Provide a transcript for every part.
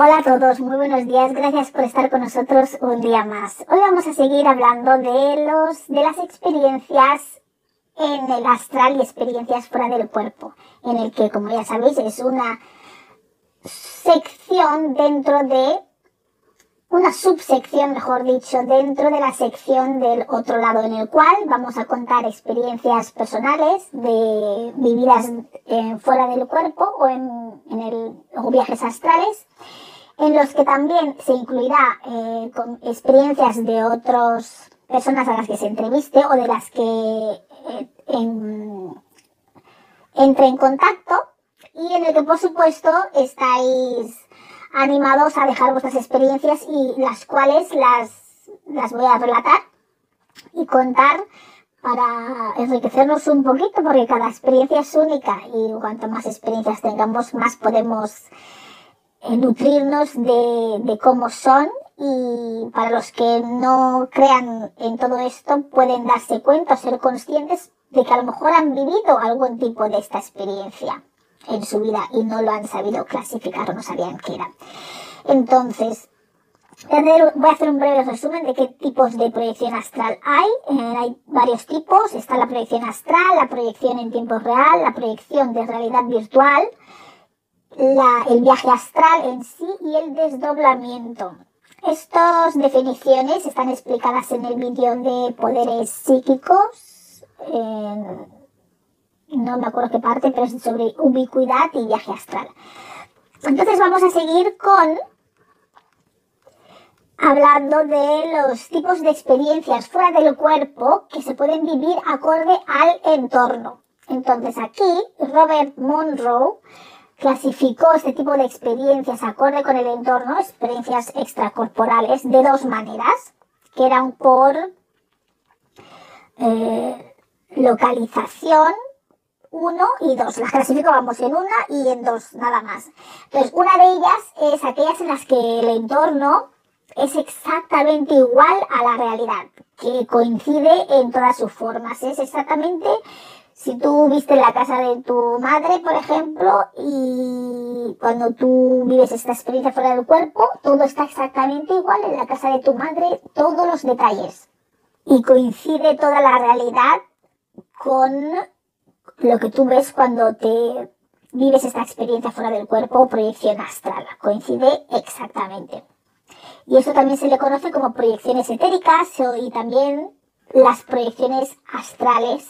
Hola a todos, muy buenos días, gracias por estar con nosotros un día más. Hoy vamos a seguir hablando de los de las experiencias en el astral y experiencias fuera del cuerpo, en el que, como ya sabéis, es una sección dentro de una subsección, mejor dicho, dentro de la sección del otro lado, en el cual vamos a contar experiencias personales de vividas fuera del cuerpo o en, el, o viajes astrales en los que también se incluirá eh, experiencias de otras personas a las que se entreviste o de las que eh, entre en contacto. Y en el que por supuesto estáis animados a dejar vuestras experiencias y las cuales las, las voy a relatar y contar para enriquecernos un poquito porque cada experiencia es única y cuanto más experiencias tengamos más podemos eh, nutrirnos de, de cómo son. Y para los que no crean en todo esto pueden darse cuenta ser conscientes de que a lo mejor han vivido algún tipo de esta experiencia en su vida y no lo han sabido clasificar o no sabían qué era. Entonces, voy a hacer un breve resumen de qué tipos de proyección astral hay. Eh, hay varios tipos. Está la proyección astral, la proyección en tiempo real, la proyección de realidad virtual, el viaje astral en sí y el desdoblamiento. Estas definiciones están explicadas en el vídeo de poderes psíquicos. No me acuerdo qué parte, pero es sobre ubicuidad y viaje astral. Entonces vamos a seguir con hablando de los tipos de experiencias fuera del cuerpo que se pueden vivir acorde al entorno. Entonces aquí Robert Monroe clasificó este tipo de experiencias acorde con el entorno, experiencias extracorporales, de dos maneras, que eran por eh, localización, uno y dos. Las clasificó vamos en una y en dos, nada más. Entonces, una de ellas es aquellas en las que el entorno es exactamente igual a la realidad, que coincide en todas sus formas. Es exactamente si tú viste la casa de tu madre, por ejemplo, y cuando tú vives esta experiencia fuera del cuerpo, todo está exactamente igual en la casa de tu madre, todos los detalles. Y coincide toda la realidad con lo que tú ves cuando te vives esta experiencia fuera del cuerpo o proyección astral. Coincide exactamente. Y eso también se le conoce como proyecciones etéricas y también las proyecciones astrales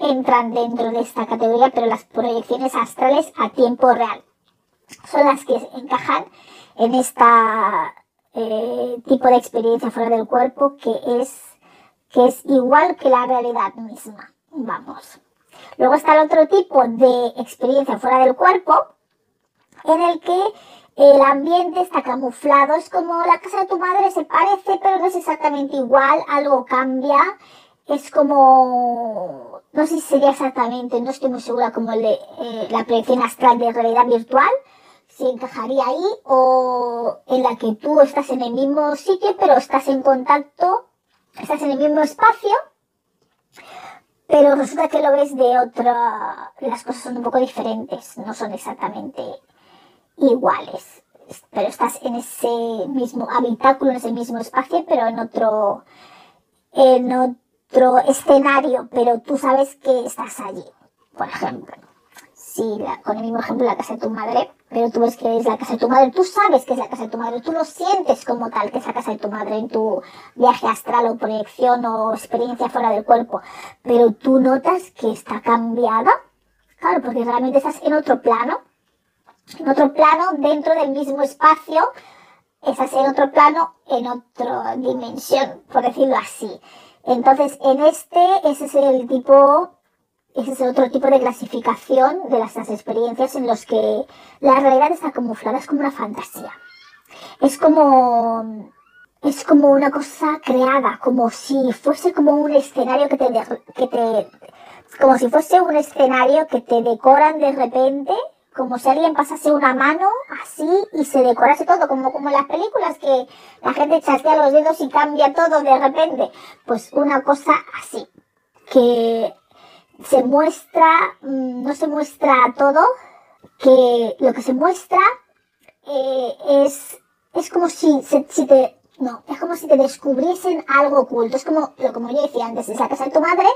entran dentro de esta categoría, pero las proyecciones astrales a tiempo real son las que encajan en esta eh, tipo de experiencia fuera del cuerpo que es, que es igual que la realidad misma. Vamos. Luego está el otro tipo de experiencia fuera del cuerpo en el que el ambiente está camuflado, es como la casa de tu madre se parece, pero no es exactamente igual, algo cambia, es como no sé si sería exactamente, no estoy muy segura como el eh, la proyección astral de realidad virtual, si encajaría ahí, o en la que tú estás en el mismo sitio, pero estás en contacto, estás en el mismo espacio, pero resulta que lo ves de otra, las cosas son un poco diferentes, no son exactamente iguales, pero estás en ese mismo habitáculo, en ese mismo espacio, pero en otro, en otro escenario, pero tú sabes que estás allí. Por ejemplo, si con el mismo ejemplo la casa de tu madre, pero tú ves que es la casa de tu madre, tú sabes que es la casa de tu madre, tú lo sientes como tal que es la casa de tu madre en tu viaje astral o proyección o experiencia fuera del cuerpo, pero tú notas que está cambiada, claro, porque realmente estás en otro plano, en otro plano dentro del mismo espacio, estás en otro plano, en otra dimensión, por decirlo así. Entonces, en este, ese es el tipo ese es otro tipo de clasificación de las, experiencias en los que la realidad está camuflada, es como una fantasía. Es como, es como una cosa creada, como si fuese como un escenario que te, que te, como si fuese un escenario que te decoran de repente, como si alguien pasase una mano así y se decorase todo, como, como las películas que la gente chasquea los dedos y cambia todo de repente. Pues una cosa así, que se muestra, mm, no se muestra todo, que lo que se muestra eh, es, es como si, si te, no, es como si te descubriesen algo oculto, es como, como yo decía antes, es la casa de tu madre,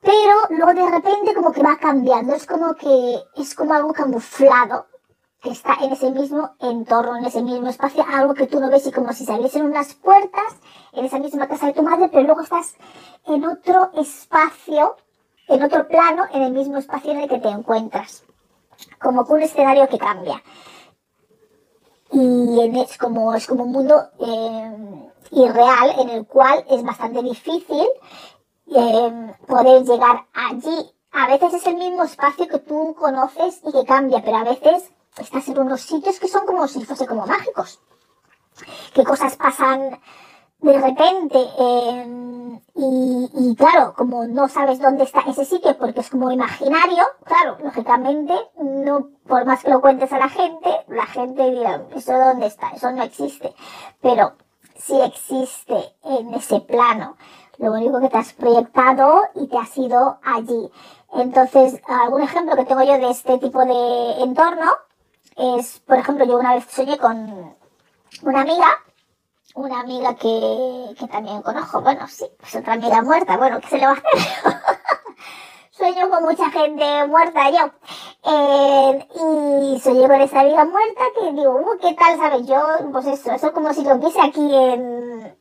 pero luego de repente como que va cambiando, es como que es como algo camuflado que está en ese mismo entorno, en ese mismo espacio, algo que tú no ves y como si se abriesen unas puertas en esa misma casa de tu madre, pero luego estás en otro espacio en otro plano, en el mismo espacio en el que te encuentras. Como que un escenario que cambia. Y es como, es como un mundo eh, irreal en el cual es bastante difícil eh, poder llegar allí. A veces es el mismo espacio que tú conoces y que cambia, pero a veces estás en unos sitios que son como si fuese como mágicos. Que cosas pasan de repente, eh, y, claro, como no sabes dónde está ese sitio porque es como imaginario, claro, lógicamente, no, por más que lo cuentes a la gente, la gente dirá, ¿eso dónde está? Eso no existe. Pero si existe en ese plano. Lo único que te has proyectado y te has ido allí. Entonces, algún ejemplo que tengo yo de este tipo de entorno es, por ejemplo, yo una vez soñé con una amiga una amiga que, que también conozco, bueno, sí, pues otra amiga muerta, bueno, ¿qué se le va a hacer? Sueño con mucha gente muerta yo. Eh, y soñé con esa amiga muerta que digo, uh, ¿qué tal, sabes? Yo, pues eso, eso es como si lo viese aquí en,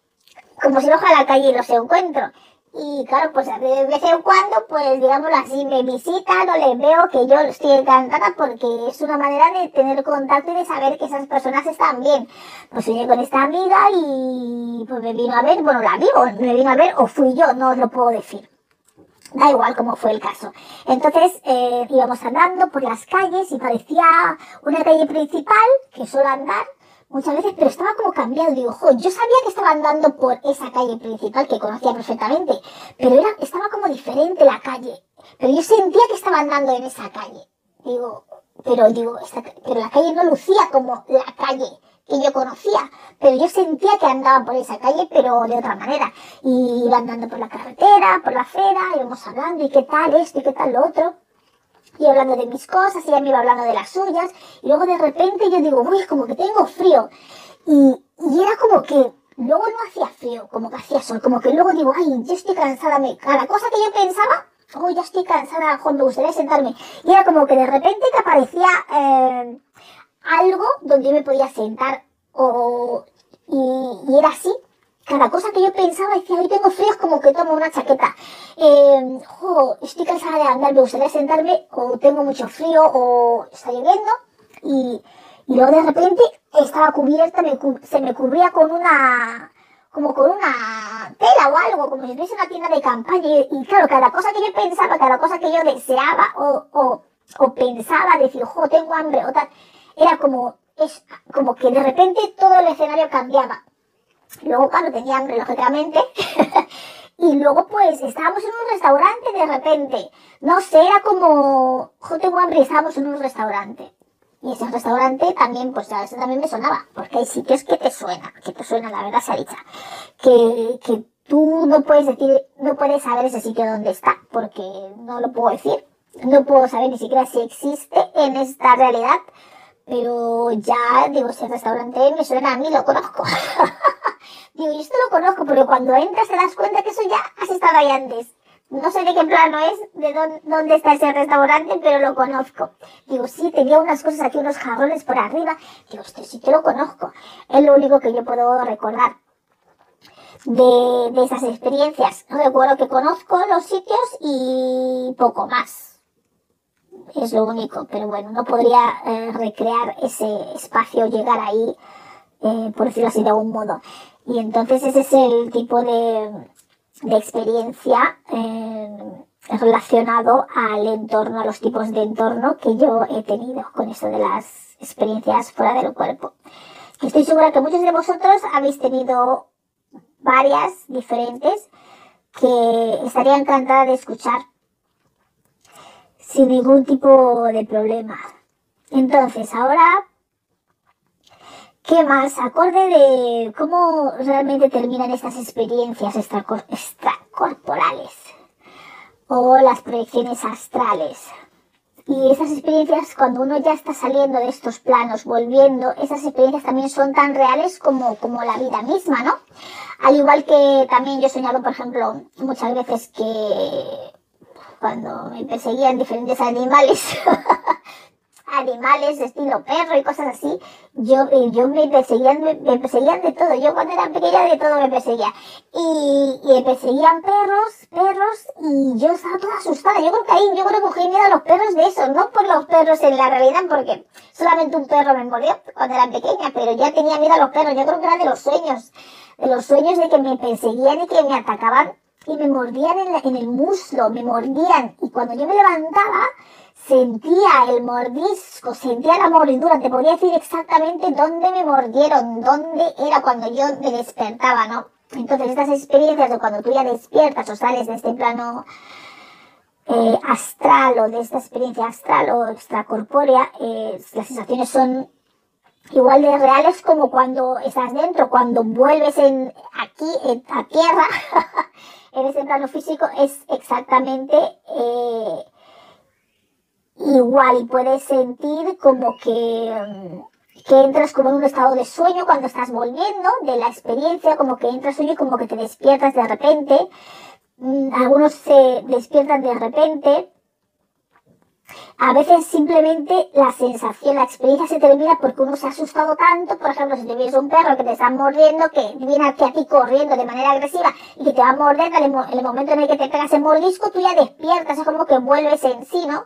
como si lo a la calle y los encuentro. Y claro, pues de vez en cuando, pues digámoslo así, me visitan o les veo que yo estoy encantada porque es una manera de tener contacto y de saber que esas personas están bien. Pues soñé con esta amiga y pues me vino a ver, bueno, la vi o me vino a ver o fui yo, no os lo puedo decir. Da igual cómo fue el caso. Entonces eh, íbamos andando por las calles y parecía una calle principal que suelo andar muchas veces, pero estaba como cambiado. Digo, jo, yo sabía que estaba andando por esa calle principal que conocía perfectamente, pero era, estaba como diferente la calle. Pero yo sentía que estaba andando en esa calle. Digo, pero digo, pero la calle no lucía como la calle que yo conocía, pero yo sentía que andaba por esa calle, pero de otra manera. Y iba andando por la carretera, por la acera, íbamos hablando, y qué tal esto, y qué tal lo otro y hablando de mis cosas, y ella me iba hablando de las suyas, y luego de repente yo digo, uy, como que tengo frío. Y, y era como que luego no hacía frío, como que hacía sol, como que luego digo, ay, yo estoy cansada, me, cada cosa que yo pensaba, oh, ya estoy cansada, Juan, me gustaría sentarme. Y era como que de repente que aparecía eh, algo donde yo me podía sentar, o, y, y era así, cada cosa que yo pensaba decía, hoy tengo frío, es como que tomo una chaqueta. Eh, estoy cansada de andar, me gustaría sentarme, o tengo mucho frío, o está lloviendo. Y, y luego de repente estaba cubierta, se me cubría con una, como con una tela o algo, como si fuese una tienda de campaña. Y, claro, cada cosa que yo pensaba, cada cosa que yo deseaba o, o, o pensaba, decir, jo, tengo hambre o tal, era como, es como que de repente todo el escenario cambiaba. Luego, cuando tenía hambre, lógicamente. y luego, pues, estábamos en un restaurante de repente. No sé, era como, jo, tengo hambre estábamos en un restaurante. Y ese restaurante también, pues veces también me sonaba, porque hay sitios que te suena, que te suena, la verdad se ha dicho. Que, que tú no puedes decir, no puedes saber ese sitio dónde está, porque no lo puedo decir. No puedo saber ni siquiera si existe en esta realidad, pero ya, digo, el restaurante me suena a mí, lo conozco. Digo, yo esto lo conozco, pero cuando entras te das cuenta que eso ya has estado ahí antes. No sé de qué plano es, de dónde, está ese restaurante, pero lo conozco. Digo, sí, tenía unas cosas aquí, unos jarrones por arriba. Digo, este sí que lo conozco. Es lo único que yo puedo recordar de, de esas experiencias. Recuerdo que conozco los sitios y poco más. Es lo único, pero bueno, no podría eh, recrear ese espacio, llegar ahí, eh, por decirlo así de algún modo. Y entonces ese es el tipo de, de experiencia eh, relacionado al entorno, a los tipos de entorno que yo he tenido con eso de las experiencias fuera del cuerpo. Estoy segura que muchos de vosotros habéis tenido varias diferentes que estaría encantada de escuchar sin ningún tipo de problema. Entonces, ahora, ¿qué más? Acorde de cómo realmente terminan estas experiencias extracorporales o las proyecciones astrales. Y esas experiencias, cuando uno ya está saliendo de estos planos, volviendo, esas experiencias también son tan reales como, como la vida misma, ¿no? Al igual que también yo he soñado, por ejemplo, muchas veces que cuando me perseguían diferentes animales, animales estilo perro y cosas así, yo, yo me perseguían, me, perseguían de todo. Yo cuando era pequeña de todo me perseguía. Y, y me perseguían perros, perros, y yo estaba toda asustada. Yo creo que ahí, yo creo que cogí miedo a los perros de eso, no por los perros en la realidad, porque solamente un perro me mordió cuando era pequeña, pero ya tenía miedo a los perros. Yo creo que era de los sueños, de los sueños de que me perseguían y que me atacaban y me mordían en, en el muslo, me mordían. Y cuando yo me levantaba, sentía el mordisco, sentía la mordidura, te podría decir exactamente dónde me mordieron, dónde era cuando yo me despertaba, ¿no? Entonces estas experiencias de cuando tú ya despiertas o sales de este plano eh, astral o de esta experiencia astral o extracorpórea, eh, las sensaciones son igual de reales como cuando estás dentro, cuando vuelves en, aquí a tierra, en este plano físico, es exactamente... Eh, igual y puedes sentir como que, mm, que entras como en un estado de sueño cuando estás volviendo de la experiencia, como que entras sueño y como que te despiertas de repente. Mm, algunos se despiertan de repente. A veces simplemente la sensación, la experiencia se termina porque uno se ha asustado tanto, por ejemplo, si te un perro que te está mordiendo, que viene aquí a ti corriendo de manera agresiva y que te va a morder, en el momento en el que te pegas el mordisco, tú ya despiertas, es como que vuelves en sí, ¿no?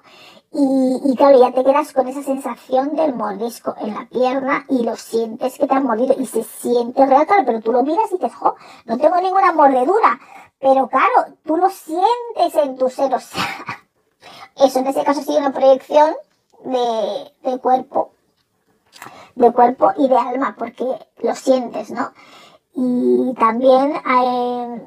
Y, y, claro, ya te quedas con esa sensación del mordisco en la pierna y lo sientes que te han mordido y se siente real, claro, pero tú lo miras y dices, jo, no tengo ninguna mordedura. Pero claro, tú lo sientes en tu ser, o sea, eso en ese caso sido una proyección de, cuerpo, de cuerpo y de alma, porque lo sientes, ¿no? Y también hay,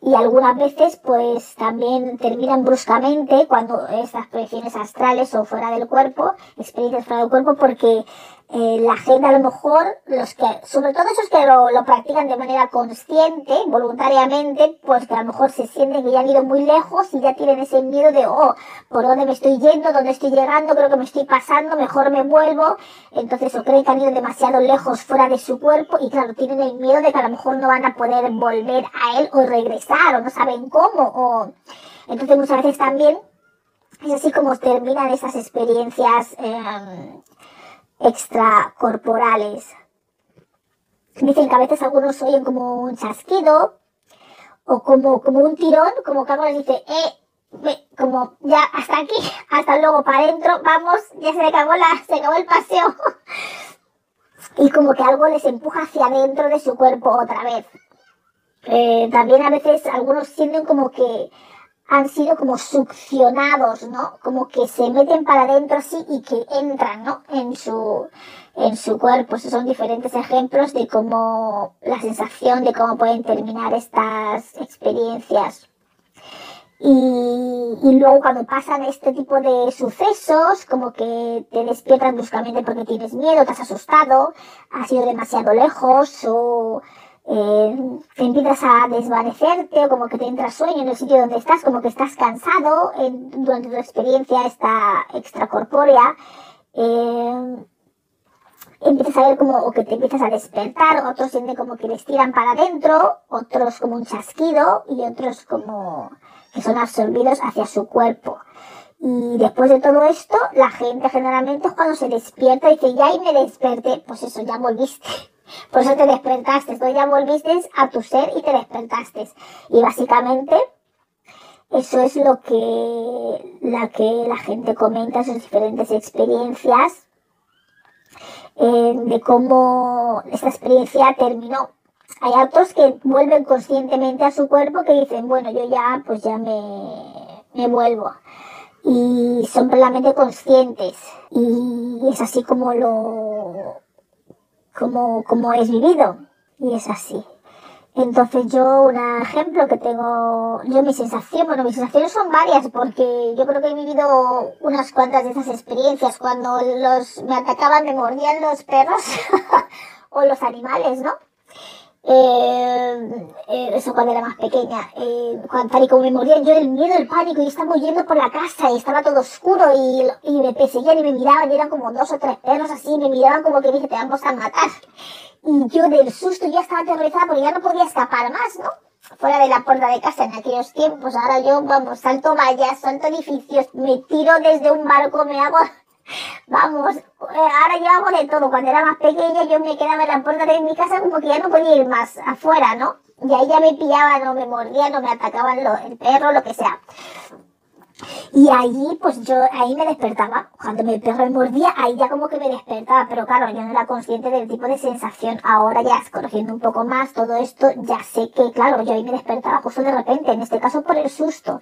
y algunas veces pues también terminan bruscamente cuando estas proyecciones astrales o fuera del cuerpo, experiencias fuera del cuerpo, porque eh, la gente a lo mejor, los que, sobre todo esos que lo, lo, practican de manera consciente, voluntariamente, pues que a lo mejor se sienten que ya han ido muy lejos y ya tienen ese miedo de, oh, ¿por dónde me estoy yendo? ¿Dónde estoy llegando? Creo que me estoy pasando, mejor me vuelvo. Entonces, o creen que han ido demasiado lejos fuera de su cuerpo y claro, tienen el miedo de que a lo mejor no van a poder volver a él o regresar o no saben cómo o, entonces muchas veces también es así como terminan esas experiencias, eh, extracorporales. Dicen que a veces algunos oyen como un chasquido o como, como un tirón, como que algo les dice, eh, como ya hasta aquí, hasta luego para adentro, vamos, ya se acabó la, se acabó el paseo. y como que algo les empuja hacia adentro de su cuerpo otra vez. Eh, también a veces algunos sienten como que han sido como succionados, ¿no? Como que se meten para adentro así y que entran, ¿no? En su, en su cuerpo. Esos son diferentes ejemplos de cómo, la sensación de cómo pueden terminar estas experiencias. Y, y luego cuando pasan este tipo de sucesos, como que te despiertan bruscamente porque tienes miedo, te has asustado, has ido demasiado lejos o eh, empiezas a desvanecerte o como que te entra sueño en el sitio donde estás, como que estás cansado durante tu experiencia esta extracorpórea. Eh, empiezas a ver como o que te empiezas a despertar, otros sienten como que les tiran para adentro, otros como un chasquido y otros como que son absorbidos hacia su cuerpo. Y después de todo esto, la gente generalmente cuando se despierta dice, ya y me desperté, pues eso, ya volviste. Por eso te despertaste, entonces ya volviste a tu ser y te despertaste. Y básicamente eso es lo que la, que la gente comenta, sus diferentes experiencias, eh, de cómo esta experiencia terminó. Hay otros que vuelven conscientemente a su cuerpo que dicen, bueno, yo ya, pues ya me, me vuelvo. Y son plenamente conscientes. Y es así como lo, como, como es vivido. Y es así. Entonces yo, un ejemplo que tengo, yo mi sensación, bueno, mis sensaciones son varias porque yo creo que he vivido unas cuantas de esas experiencias cuando los, me atacaban, me mordían los perros o los animales, ¿no? Eh, eh, eso cuando era más pequeña, eh, cuando, tal y como me mordían, yo el miedo, el pánico, y estaba huyendo por la casa y estaba todo oscuro y, y me perseguían y me miraban y eran como dos o tres perros así, me miraban como que dije, te vamos a matar. Y yo del susto ya estaba aterrorizada porque ya no podía escapar más, ¿no? Fuera de la puerta de casa en aquellos tiempos. Ahora yo, vamos, salto vallas, salto edificios, me tiro desde un barco, me hago... Vamos, eh, ahora yo hago de todo. Cuando era más pequeña yo me quedaba en la puerta de mi casa como que ya no podía ir más afuera, ¿no? Y ahí ya me pillaban o me mordían o me atacaban el perro, lo que sea. Y allí, pues yo, ahí me despertaba. Cuando mi perro me mordía, ahí ya como que me despertaba. Pero claro, yo no era consciente del tipo de sensación. Ahora ya, conociendo un poco más todo esto, ya sé que, claro, yo ahí me despertaba justo de repente. En este caso por el susto.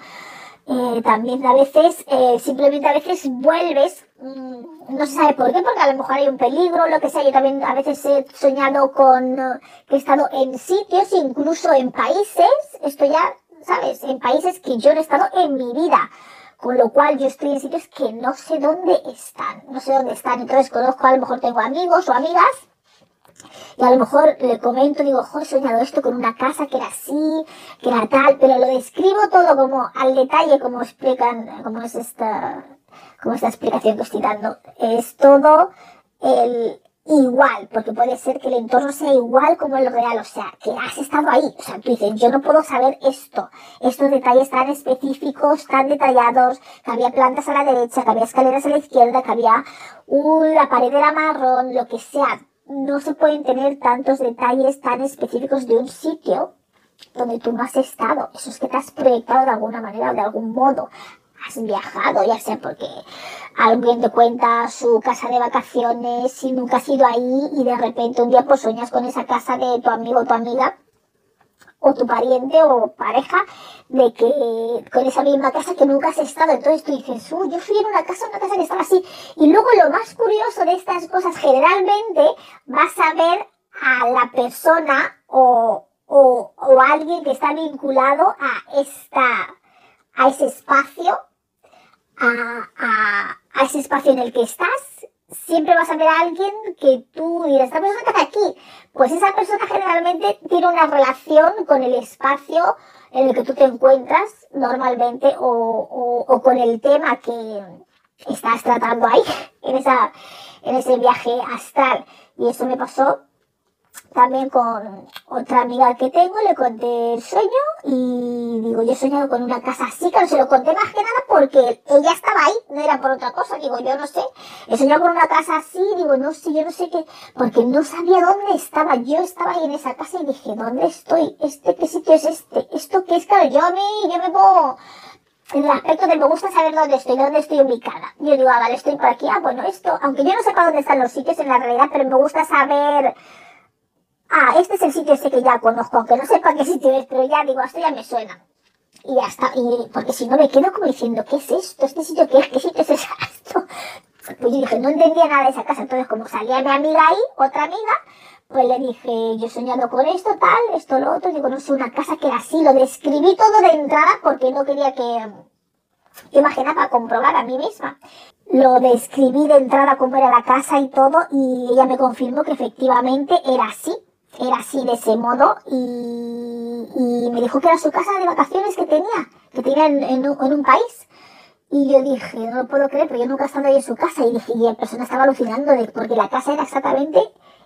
Eh, también a veces, eh, simplemente a veces vuelves, mmm, no se sabe por qué, porque a lo mejor hay un peligro, lo que sea. Yo también a veces he soñado con uh, que he estado en sitios, incluso en países. Esto ya ¿sabes? En países que yo no he estado en mi vida. Con lo cual yo estoy en sitios que no sé dónde están. No sé dónde están. Entonces conozco, a lo mejor tengo amigos o amigas. Y a lo mejor le comento, digo, jo, he soñado esto con una casa que era así, que era tal, pero lo describo todo como al detalle, como explican, como es esta, como esta explicación que estoy dando. Es todo el, igual, porque puede ser que el entorno sea igual como el real, o sea, que has estado ahí, o sea, tú dices, yo no puedo saber esto, estos detalles tan específicos, tan detallados, que había plantas a la derecha, que había escaleras a la izquierda, que había una pared era marrón, lo que sea, no se pueden tener tantos detalles tan específicos de un sitio donde tú no has estado, eso es que te has proyectado de alguna manera o de algún modo, has viajado, ya sea porque alguien te cuenta su casa de vacaciones y nunca has ido ahí y de repente un día pues sueñas con esa casa de tu amigo o tu amiga o tu pariente o pareja de que con esa misma casa que nunca has estado. Entonces tú dices, uy, yo fui en una casa, una casa que estaba así. Y luego lo más curioso de estas cosas, generalmente vas a ver a la persona o, o, o alguien que está vinculado a esta, a ese espacio a, a, a, ese espacio en el que estás, siempre vas a ver a alguien que tú dirás, esta persona está aquí. Pues esa persona generalmente tiene una relación con el espacio en el que tú te encuentras normalmente o, o, con el tema que estás tratando ahí, en, esa, en ese viaje astral. Y eso me pasó también con otra amiga que tengo, le conté el sueño y digo, yo he soñado con una casa así, no se lo conté más que nada porque ella estaba ahí, no era por otra cosa, digo, yo no sé, he soñado con una casa así, digo, no sé, yo no sé qué, porque no sabía dónde estaba, yo estaba ahí en esa casa y dije, ¿dónde estoy? ¿Este qué sitio es este? ¿Esto qué es? Claro, yo a mí, yo me pongo en el aspecto de me gusta saber dónde estoy, dónde estoy ubicada. Yo digo, ah, vale, estoy por aquí, ah, bueno, esto, aunque yo no sepa dónde están los sitios en la realidad, pero me gusta saber ah, este es el sitio este que ya conozco, aunque no sepa qué sitio es, pero ya digo, esto ya me suena. Y ya está, y porque si no me quedo como diciendo, ¿qué es esto? ¿Este sitio qué es? ¿Qué sitio es esto? Pues yo dije, no entendía nada de esa casa, entonces como salía mi amiga ahí, otra amiga, pues le dije, yo he soñado con esto, tal, esto, lo otro, digo, no sé, una casa que era así, lo describí todo de entrada porque no quería que, imaginaba comprobar a mí misma. Lo describí de entrada cómo era la casa y todo y ella me confirmó que efectivamente era así era así de ese modo y, me dijo que era su casa de vacaciones que tenía, que tenía en, un, país. Y yo dije, no lo puedo creer, pero yo nunca he estado ahí en su casa. Y dije, y la persona estaba alucinando porque la casa era exactamente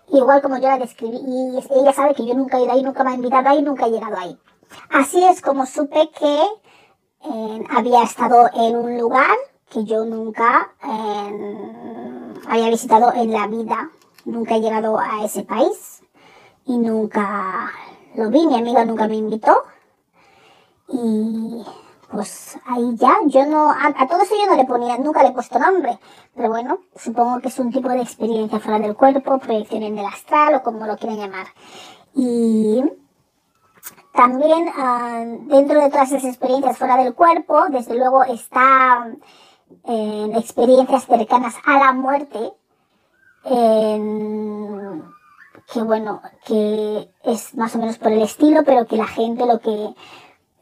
igual como yo la describí. Y ella sabe que yo nunca he ido ahí, nunca me ha invitado ahí, nunca he llegado ahí. Así es como supe que eh, había estado en un lugar que yo nunca eh, había visitado en la vida. Nunca he llegado a ese país y nunca lo vi, mi amiga nunca me invitó. Y pues ahí ya, yo no, a, todo eso yo no le ponía, nunca le he puesto nombre, pero bueno, supongo que es un tipo de experiencia fuera del cuerpo, proyección en el astral o como lo quieran llamar. Y también ah, dentro de todas esas experiencias fuera del cuerpo, desde luego está en experiencias cercanas a la muerte, que bueno, que es más o menos por el estilo, pero que la gente lo que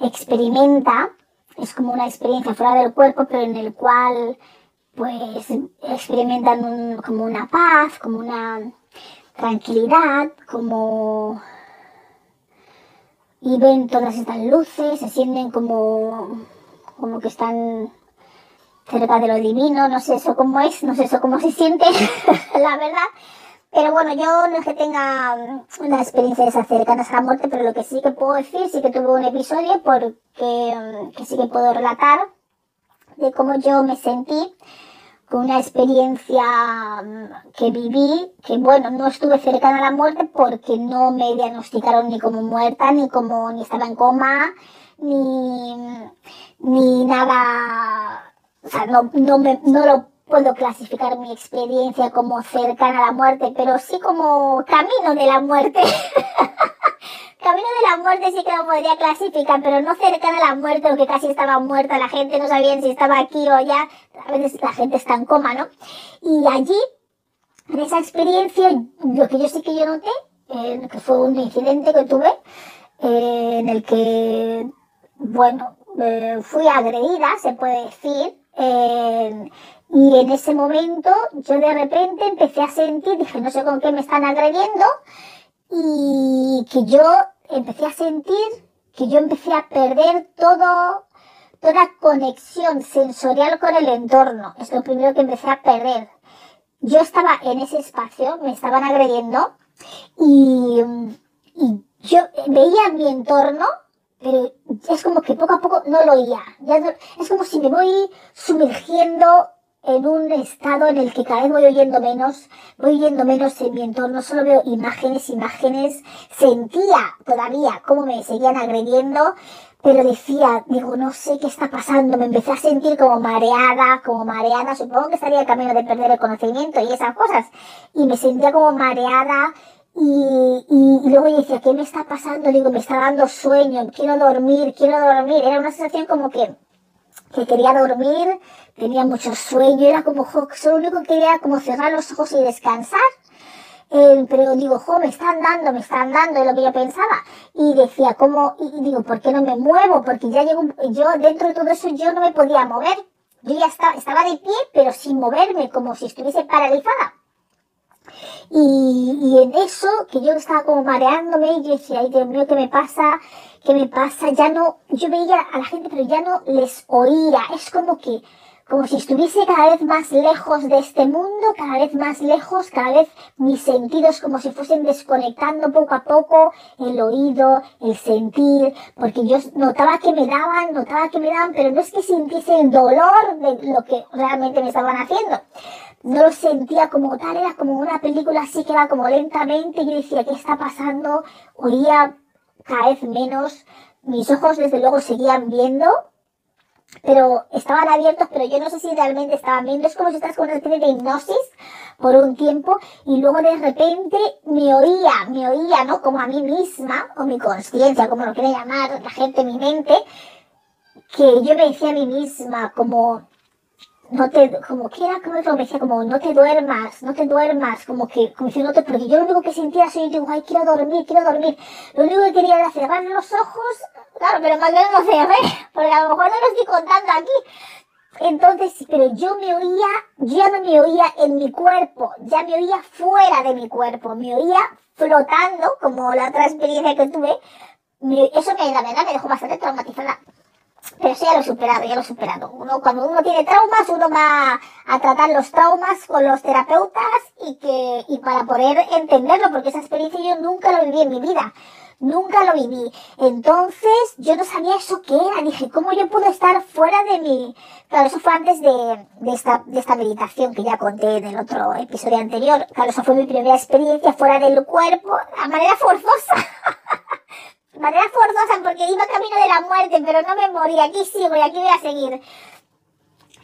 experimenta es como una experiencia fuera del cuerpo, pero en el cual pues experimentan como una paz, como una tranquilidad, como y ven todas estas luces, se sienten como, como que están cerca de lo divino, no sé eso cómo es, no sé eso cómo se siente, la verdad. Pero bueno, yo no es que tenga una experiencia de esas cercanas a la muerte, pero lo que sí que puedo decir, sí que tuve un episodio porque que sí que puedo relatar de cómo yo me sentí con una experiencia mm, que viví, que bueno, no estuve cercana a la muerte porque no me diagnosticaron ni como muerta, ni como, ni estaba en coma, ni, ni nada, o sea, no, no, me, no lo puedo clasificar mi experiencia como cercana a la muerte, pero sí como camino de la muerte. camino de la muerte sí que lo podría clasificar, pero no cercana a la muerte, porque casi estaba muerta, la gente no sabía si estaba aquí o ya, a veces la gente está en coma, ¿no? Y allí, en esa experiencia, lo que yo sí que yo noté, eh, que fue un incidente que tuve, eh, en el que, bueno, eh, fui agredida, se puede decir, y en ese momento yo de repente empecé a sentir, dije, no sé con qué me están agrediendo, y que yo empecé a sentir que yo empecé a perder todo, toda conexión sensorial con el entorno. Es lo primero que empecé a perder. Yo estaba en ese espacio, me estaban agrediendo y, y yo veía mi entorno, pero es como que poco a poco no lo oía. Es como si me voy sumergiendo en un estado en el que cada vez voy oyendo menos, voy oyendo menos en mi entorno, solo veo imágenes, imágenes, sentía todavía cómo me seguían agrediendo, pero decía, digo, no sé qué está pasando, me empecé a sentir como mareada, como mareada, supongo que estaría el camino de perder el conocimiento y esas cosas, y me sentía como mareada, y, y, luego yo decía, ¿qué me está pasando? Digo, me está dando sueño, quiero dormir, quiero dormir, era una sensación como que que quería dormir, tenía mucho sueño, era como, solo único que quería como cerrar los ojos y descansar. Eh, pero digo, jo, me están dando, me están dando, es lo que yo pensaba. Y decía, ¿cómo? Y, digo, ¿por qué no me muevo? Porque ya llegó, yo dentro de todo eso yo no me podía mover. Yo ya estaba, estaba de pie, pero sin moverme, como si estuviese paralizada. Y, y en eso, que yo estaba como mareándome, y yo decía, ay Dios mío, ¿qué me pasa? ¿Qué me pasa? Ya no, yo veía a la gente, pero ya no les oía. Es como que, como si estuviese cada vez más lejos de este mundo, cada vez más lejos, cada vez mis sentidos como si fuesen desconectando poco a poco el oído, el sentir, porque yo notaba que me daban, notaba que me daban, pero no es que sintiese el dolor de lo que realmente me estaban haciendo. No lo sentía como tal, era como una película así que va como lentamente y yo decía, ¿qué está pasando? Oía cada vez menos. Mis ojos desde luego seguían viendo, pero estaban abiertos, pero yo no sé si realmente estaban viendo. Es como si estás con una especie de hipnosis por un tiempo y luego de repente me oía, me oía, ¿no? Como a mí misma, o mi conciencia, como lo quiere llamar la gente, mi mente, que yo me decía a mí misma como, no te, como que era, como me decía, como no te duermas, no te duermas, como que, como si no te, porque yo lo único que sentía era, yo digo, ay, quiero dormir, quiero dormir. Lo único que quería era cerrar los ojos, claro, pero más bien no cerré, porque a lo mejor no lo estoy contando aquí. Entonces, pero yo me oía, ya no me oía en mi cuerpo, ya me oía fuera de mi cuerpo, me oía flotando, como la otra experiencia que tuve. eso me, la verdad me dejó bastante traumatizada pero sí, ya lo he superado, ya lo he superado. Uno, cuando uno tiene traumas, uno va a tratar los traumas con los terapeutas y que, y para poder entenderlo, porque esa experiencia yo nunca lo viví en mi vida. Nunca lo viví. Entonces, yo no sabía eso qué era. Dije, ¿cómo yo puedo estar fuera de mi... Claro, eso fue antes de, de, esta, de esta meditación que ya conté en el otro episodio anterior. Claro, eso fue mi primera experiencia fuera del cuerpo, a manera forzosa. manera forzosa porque iba camino de la muerte, pero no me morí, aquí sigo y aquí voy a seguir.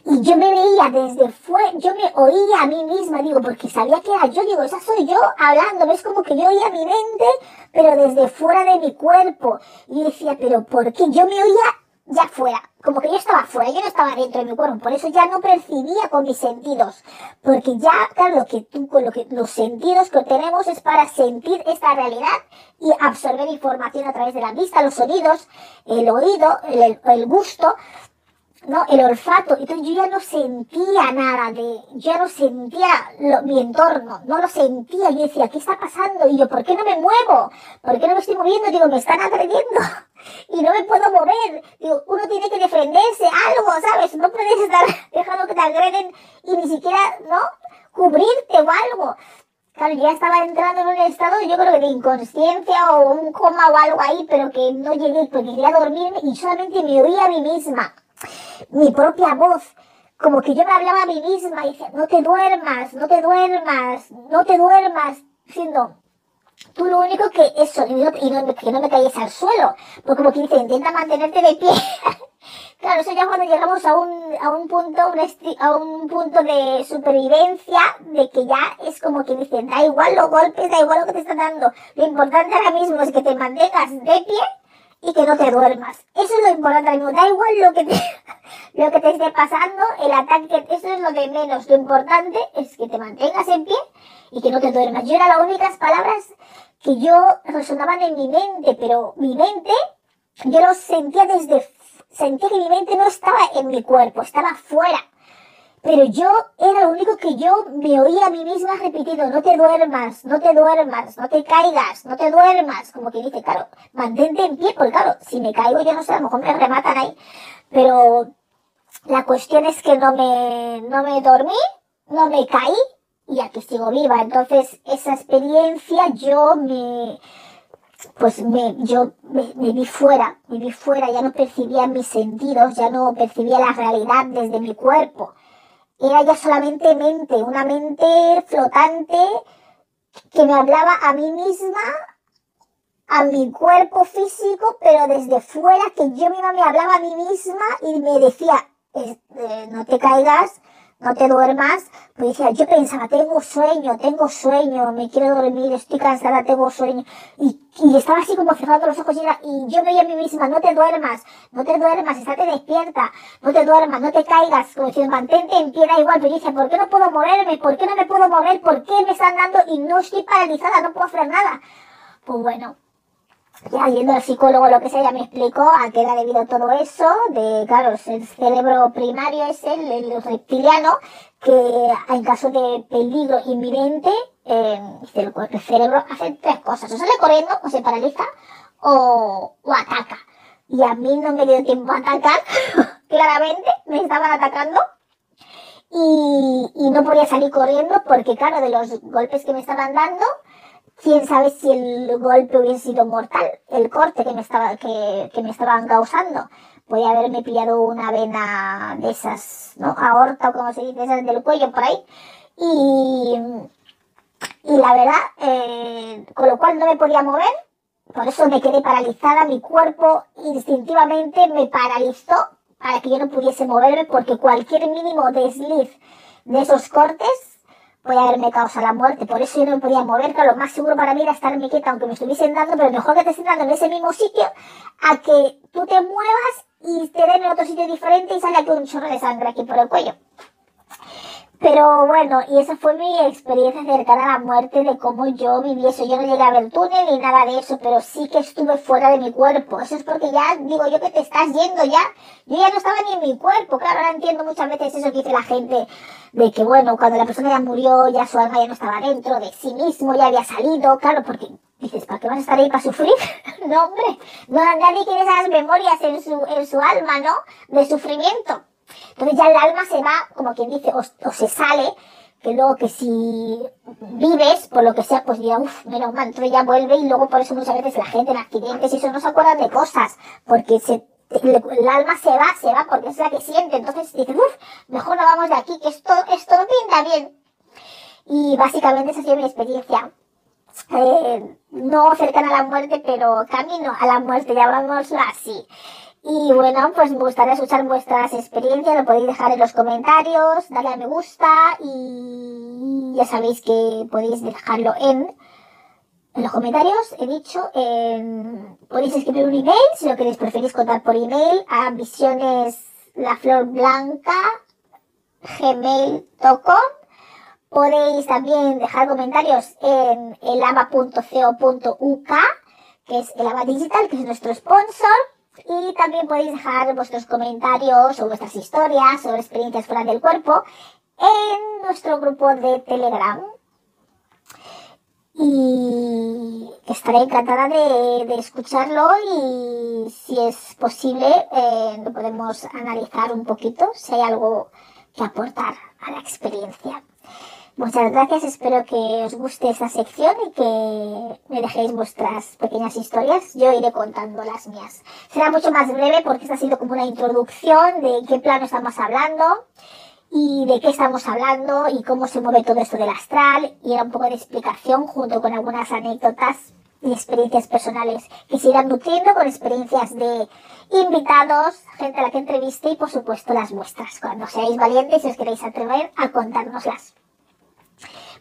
Y yo me veía desde fuera, yo me oía a mí misma, digo, porque sabía que era yo, digo, esa soy yo hablando, es como que yo oía mi mente, pero desde fuera de mi cuerpo. Y decía, pero ¿por qué? Yo me oía ya fuera, como que yo estaba fuera, yo no estaba dentro de mi cuerpo, por eso ya no percibía con mis sentidos, porque ya, claro, lo que tú, con lo que, los sentidos que tenemos es para sentir esta realidad y absorber información a través de la vista, los sonidos, el oído, el, el gusto, ¿no? El olfato. Entonces yo ya no sentía nada de, yo ya no sentía mi entorno, no lo sentía. Yo decía, ¿qué está pasando? Y yo, ¿por qué no me muevo? ¿Por qué no me estoy moviendo? Digo, me están agrediendo y no me puedo mover. Digo, uno tiene que defenderse, algo, ¿sabes? No puedes estar dejando que te agreden y ni siquiera, ¿no? Cubrirte o algo. Claro, ya estaba entrando en un estado, yo creo que de inconsciencia o un coma o algo ahí, pero que no llegué porque quería dormirme y solamente me oía a mí misma mi propia voz, como que yo me hablaba a mí misma y decía, no te duermas, no te duermas, no te duermas, diciendo, tú lo único que es sonido y no, que no me caigas al suelo, porque como que dice, intenta mantenerte de pie. claro, eso ya cuando llegamos a un, a un punto, a un punto de supervivencia, de que ya es como que dice, da igual los golpes, da igual lo que te están dando, lo importante ahora mismo es que te mantengas de pie y que no te duermas. Eso es lo importante, Da igual lo que te, lo que te esté pasando, el ataque, eso es lo de menos. Lo importante es que te mantengas en pie y que no te duermas. Yo era las únicas palabras que yo resonaban en mi mente, pero mi mente, yo lo sentía desde, sentía que mi mente no estaba en mi cuerpo, estaba fuera. Pero yo era lo único que yo me oía a mí misma repitiendo, no te duermas, no te duermas, no te caigas, no te duermas. Como que dice, claro, mantente en pie, porque claro, si me caigo yo no sé, a lo mejor me rematan ahí. Pero la cuestión es que no me, no me dormí, no me caí y aquí sigo viva. Entonces, esa experiencia yo me, pues me, yo me, vi fuera, me vi fuera, ya no percibía mis sentidos, ya no percibía la realidad desde mi cuerpo era ya solamente mente, una mente flotante que me hablaba a mí misma, a mi cuerpo físico, pero desde fuera, que yo misma me hablaba a mí misma y me decía, eh, no te caigas, no te duermas, pues decía, yo pensaba, tengo sueño, tengo sueño, me quiero dormir, estoy cansada, tengo sueño. Y, y estaba así como cerrando los ojos y, era, y yo veía a mí misma, no te duermas, no te duermas, estate despierta, no te duermas, no te caigas, como si mantente en pie, da igual. Pero yo decía, ¿por qué no puedo moverme? ¿Por qué no me puedo mover? ¿Por qué me están dando y no estoy paralizada, no puedo hacer nada? Pues bueno, ya yendo al psicólogo lo que sea, ya me explicó a qué era debido todo eso, de, claro, el cerebro primario es el, reptiliano, que en caso de peligro inminente, eh, el, el, cerebro hace tres cosas, o sale corriendo, o se paraliza, o, o ataca. Y a mí no me dio tiempo a atacar, claramente, me estaban atacando, y, y no podía salir corriendo porque, claro, de los golpes que me estaban dando, quién sabe si el golpe hubiese sido mortal, el corte que me estaba, que, que me estaban causando. Podía haberme pillado una vena de esas, ¿no? Aorta o como se dice, esas del cuello por ahí. Y, y la verdad, eh, con lo cual no me podía mover, por eso me quedé paralizada, mi cuerpo instintivamente me paralizó para que yo no pudiese moverme porque cualquier mínimo desliz de esos cortes puede haberme causado la muerte. Por eso yo no podía mover. Lo más seguro para mí era estarme quieta aunque me estuviesen dando, pero mejor que te estén dando en ese mismo sitio a que tú te muevas y te den en otro sitio diferente y sale aquí un chorro de sangre aquí por el cuello. Pero bueno, y esa fue mi experiencia cercana a la muerte, de cómo yo viví eso. Yo no llegué a ver túnel ni nada de eso, pero sí que estuve fuera de mi cuerpo. Eso es porque ya, digo yo que te estás yendo ya. Yo ya no estaba ni en mi cuerpo. Claro, ahora entiendo muchas veces eso que dice la gente, de que bueno, cuando la persona ya murió, ya su alma ya no estaba dentro de sí mismo, ya había salido. Claro, porque dices, ¿para qué vas a estar ahí para sufrir? no, hombre, no, nadie quiere esas memorias en su, en su alma, ¿no? De sufrimiento. Entonces ya el alma se va, como quien dice, o, se sale, que luego que si vives, por lo que sea, pues dirá, uff, menos mal, entonces ya vuelve y luego por eso muchas veces la gente en accidentes y eso no se acuerdan de cosas, porque el, alma se va, se va porque es la que siente, entonces dice, uff, mejor no vamos de aquí, que esto, esto no pinta bien. Y básicamente esa ha sido mi experiencia. Eh, no cercana a la muerte, pero camino a la muerte, llamámoslo así. Y bueno, pues me gustaría escuchar vuestras experiencias, lo podéis dejar en los comentarios, darle a me gusta y ya sabéis que podéis dejarlo en, en los comentarios, he dicho, podéis escribir un email si lo queréis, preferís contar por email a visiones la flor blanca gmail.com Podéis también dejar comentarios en elama.co.uk, que es el AMA Digital, que es nuestro sponsor. Y también podéis dejar vuestros comentarios o vuestras historias sobre experiencias fuera del cuerpo en nuestro grupo de Telegram. Y estaré encantada de, escucharlo y si es posible eh, lo podemos analizar un poquito si hay algo que aportar a la experiencia. Muchas gracias, espero que os guste esta sección y que me dejéis vuestras pequeñas historias. Yo iré contando las mías. Será mucho más breve porque esta ha sido como una introducción de qué plano estamos hablando y de qué estamos hablando y cómo se mueve todo esto del astral y era un poco de explicación junto con algunas anécdotas y experiencias personales que se irán nutriendo con experiencias de invitados, gente a la que entreviste y por supuesto las vuestras, cuando seáis valientes y os queréis atrever a contárnoslas.